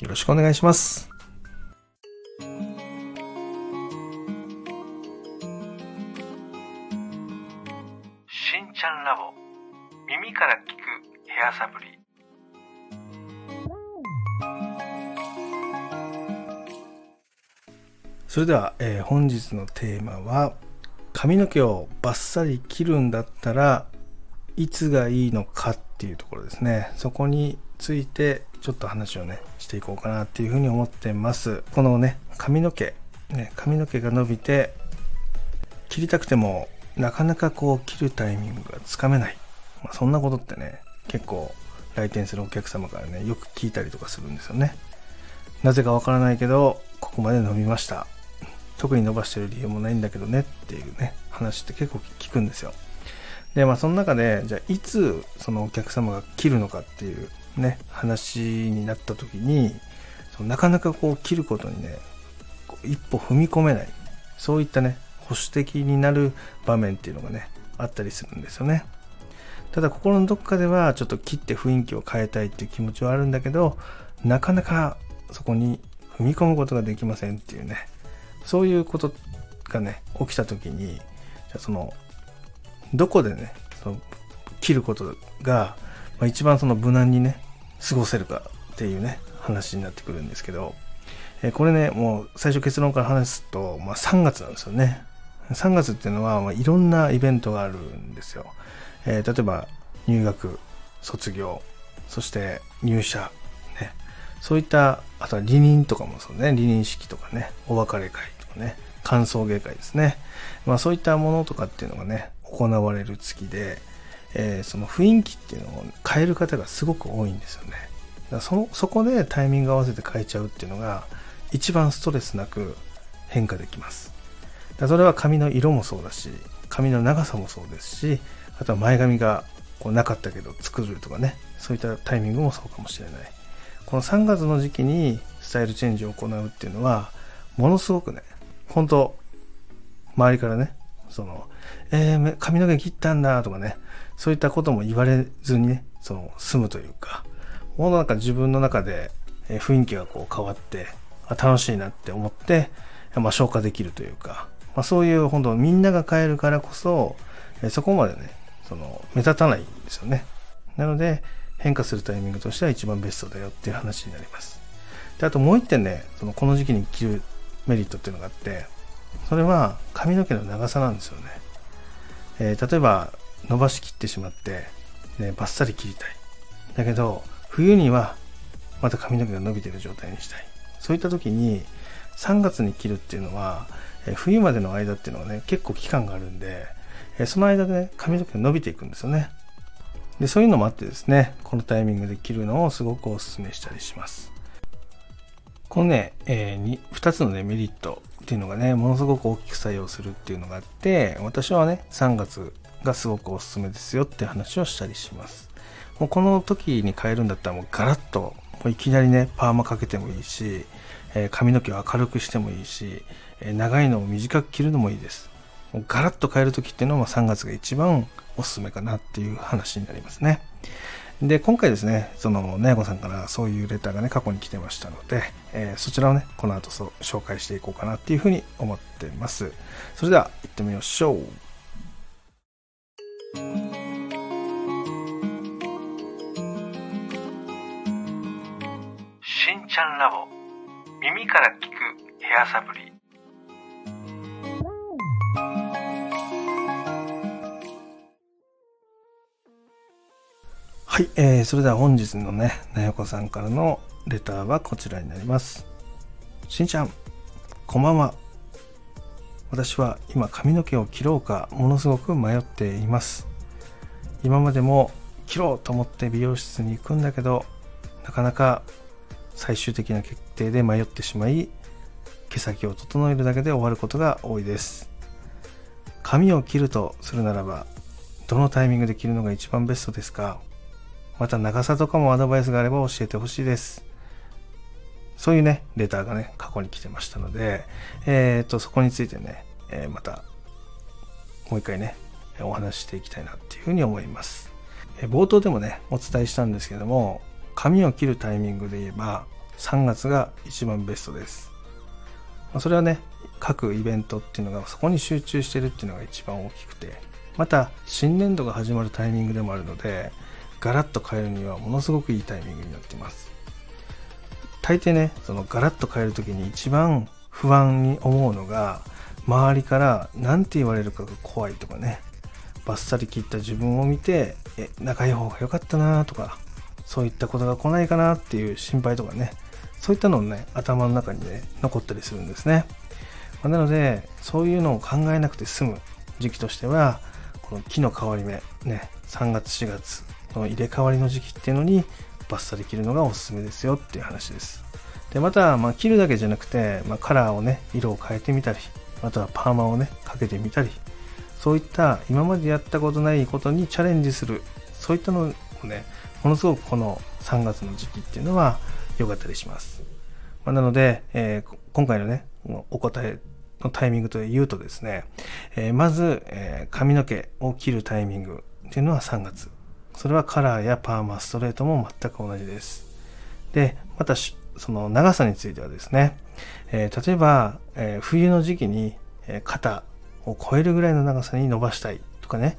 よろしくお願いします。しんちゃんラボ。耳から聞くヘアサプリ。それでは、えー、本日のテーマは髪の毛をバッサリ切るんだったらいつがいいのかっていうところですね。そこについてちょっと話をねしていこうかなっていうふうに思ってます。このね髪の毛ね髪の毛が伸びて切りたくてもなかなかこう切るタイミングがつかめない、まあ、そんなことってね結構来店するお客様からねよく聞いたりとかするんですよね。なぜかわからないけどここまで伸びました。特に伸ばしてる理由もないんだけどねっていうね話って結構聞くんですよ。でまあその中でじゃあいつそのお客様が切るのかっていうね、話になった時に、そのなかなかこう切ることにね、一歩踏み込めない、そういったね、保守的になる場面っていうのがね、あったりするんですよね。ただ心のどこかではちょっと切って雰囲気を変えたいっていう気持ちはあるんだけど、なかなかそこに踏み込むことができませんっていうね、そういうことがね、起きた時に、じゃその、どこでね、その切ることが、まあ、一番その無難にね、過ごせるかっていうね、話になってくるんですけど、えこれね、もう最初結論から話すと、まあ、3月なんですよね。3月っていうのは、まあ、いろんなイベントがあるんですよ。えー、例えば入学、卒業、そして入社、ね、そういった、あとは離任とかもそうね、離任式とかね、お別れ会とかね、歓送迎会ですね。まあそういったものとかっていうのがね、行われる月で、えー、その雰囲気っていうのを変える方がすごく多いんですよね。だそのそこでタイミング合わせて変えちゃうっていうのが一番ストレスなく変化できます。だそれは髪の色もそうだし、髪の長さもそうですし、あとは前髪がこうなかったけど作るとかね、そういったタイミングもそうかもしれない。この3月の時期にスタイルチェンジを行うっていうのは、ものすごくね、本当周りからね、その、えー、髪の毛切ったんだとかね、そういったことも言われずにね、その、済むというか、もうなんか自分の中で雰囲気がこう変わって、楽しいなって思って、まあ、消化できるというか、まあ、そういう本当みんなが変えるからこそ、そこまでね、その、目立たないんですよね。なので、変化するタイミングとしては一番ベストだよっていう話になります。で、あともう一点ね、その、この時期に着るメリットっていうのがあって、それは髪の毛の長さなんですよね。えー、例えば、伸ばしきってしまって、ね、バッサリ切りたい。だけど、冬にはまた髪の毛が伸びてる状態にしたい。そういった時に、3月に切るっていうのは、え冬までの間っていうのはね、結構期間があるんで、えその間でね、髪の毛が伸びていくんですよね。で、そういうのもあってですね、このタイミングで切るのをすごくお勧めしたりします。このね、えー、2つのね、メリットっていうのがね、ものすごく大きく作用するっていうのがあって、私はね、3月がすごくおすすめですよって話をしたりします。もうこの時に変えるんだったらもうガラッともういきなりねパーマかけてもいいし、え、髪の毛を明るくしてもいいし、え、長いのを短く切るのもいいです。もうガラッと変える時っていうのは3月が一番おすすめかなっていう話になりますね。で、今回ですね、その、ねやこさんからそういうレターがね、過去に来てましたので、えー、そちらをね、この後そう紹介していこうかなっていうふうに思ってます。それでは、行ってみましょう。しんちゃんラボ耳から聞くヘアサプリはい、えー、それでは本日のね、なよこさんからのレターはこちらになります。しんちゃん、こんばんは。私は今髪の毛を切ろうかものすごく迷っています。今までも切ろうと思って美容室に行くんだけど、なかなか最終的な決定で迷ってしまい毛先を整えるだけで終わることが多いです髪を切るとするならばどのタイミングで切るのが一番ベストですか？また長さとかもアドバイスがあれば教えてほしいですそういうねレターがね過去に来てましたのでえっ、とそこについてね、えー、またもう一回ねお話ししていきたいなっていうふうに思いますえ冒頭でもねお伝えしたんですけども髪を切るタイミングで言えば3月が一番ベストです。まそれはね、各イベントっていうのがそこに集中してるっていうのが一番大きくて、また新年度が始まるタイミングでもあるので、ガラッと変えるにはものすごくいいタイミングになってます。大抵ね、そのガラッと変える時に一番不安に思うのが、周りから何て言われるかが怖いとかね、バッサリ切った自分を見て、え、仲いい方が良かったなとか、そういったことが来ないかなっていう心配とかね、そういったのをね、頭の中にね、残ったりするんですね。まなので、そういうのを考えなくて済む時期としては、この木の変わり目、ね、3月4月の入れ替わりの時期っていうのに、バッサリ切るのがおすすめですよっていう話です。で、また、まあ、切るだけじゃなくて、まあ、カラーをね、色を変えてみたり、あとはパーマをね、かけてみたり、そういった今までやったことないことにチャレンジする、そういったのをね、ものすごくこの3月の時期っていうのは良かったりします。まあ、なので、えー、今回のね、お答えのタイミングと言うとですね、えー、まず、えー、髪の毛を切るタイミングっていうのは3月。それはカラーやパーマ、ストレートも全く同じです。で、また、その長さについてはですね、え例えば、え冬の時期に、え肩を超えるぐらいの長さに伸ばしたいとかね、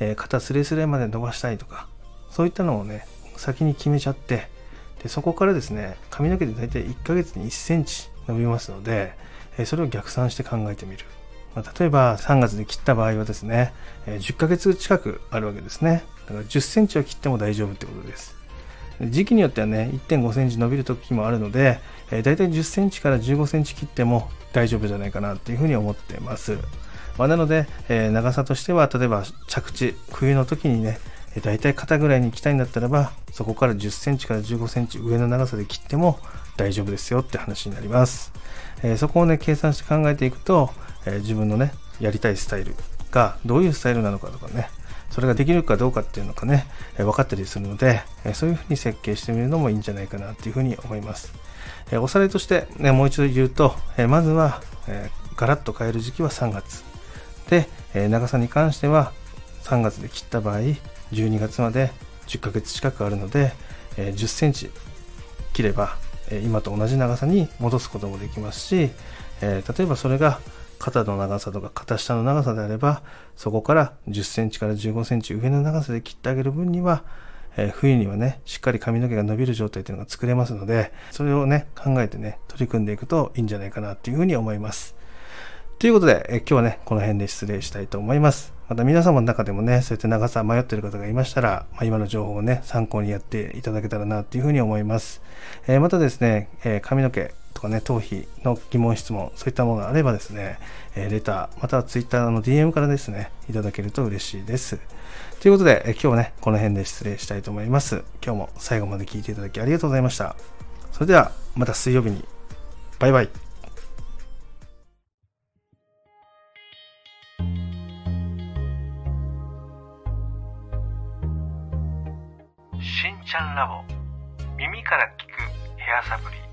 え肩スレスレまで伸ばしたいとか、そういったのをね、先に決めちゃって、でそこからですね、髪の毛で大体1ヶ月に1センチ伸びますので、えそれを逆算して考えてみる。まあ、例えば3月で切った場合はですね、え10ヶ月近くあるわけですね。だから10センチは切っても大丈夫ってことです。時期によってはね、1.5センチ伸びる時もあるので、えー、大体10センチから15センチ切っても大丈夫じゃないかなっていうふうに思ってます。まあ、なので、えー、長さとしては、例えば着地、冬の時にね、大体肩ぐらいに行きたいんだったらばそこから10センチから15センチ上の長さで切っても大丈夫ですよって話になります、えー、そこをね計算して考えていくと、えー、自分のねやりたいスタイルがどういうスタイルなのかとかねそれができるかどうかっていうのがね、えー、分かったりするので、えそういうふうに設計してみるのもいいんじゃないかなっていうふうに思います、えおさらいとして、ね、もう一度言うと、えまずは、えガラッと変える時期は3月。で、え長さに関しては3月で切った場合12月まで10ヶ月近くあるので、え、10センチ切れば、今と同じ長さに戻すこともできますし、え、例えばそれが肩の長さとか肩下の長さであればそこから10センチから15センチ上の長さで切ってあげる分には、えー、冬にはねしっかり髪の毛が伸びる状態っていうのが作れますのでそれをね考えてね取り組んでいくといいんじゃないかなっていうふうに思いますということで、え今日はねこの辺で失礼したいと思いますまた皆様の中でもね、そうやって長さ迷ってる方がいましたら、まあ、今の情報をね、参考にやっていただけたらなっていうふうに思います。えー、またですね、えー、髪の毛とかね、頭皮の疑問質問、そういったものがあればですね、え、レター、または Twitter の DM からですね、いただけると嬉しいです。ということで、え今日はね、この辺で失礼したいと思います。今日も最後まで聞いていただきありがとうございました。それでは、また水曜日に。バイバイ。しんちゃんラボ耳から聞くヘアサプリ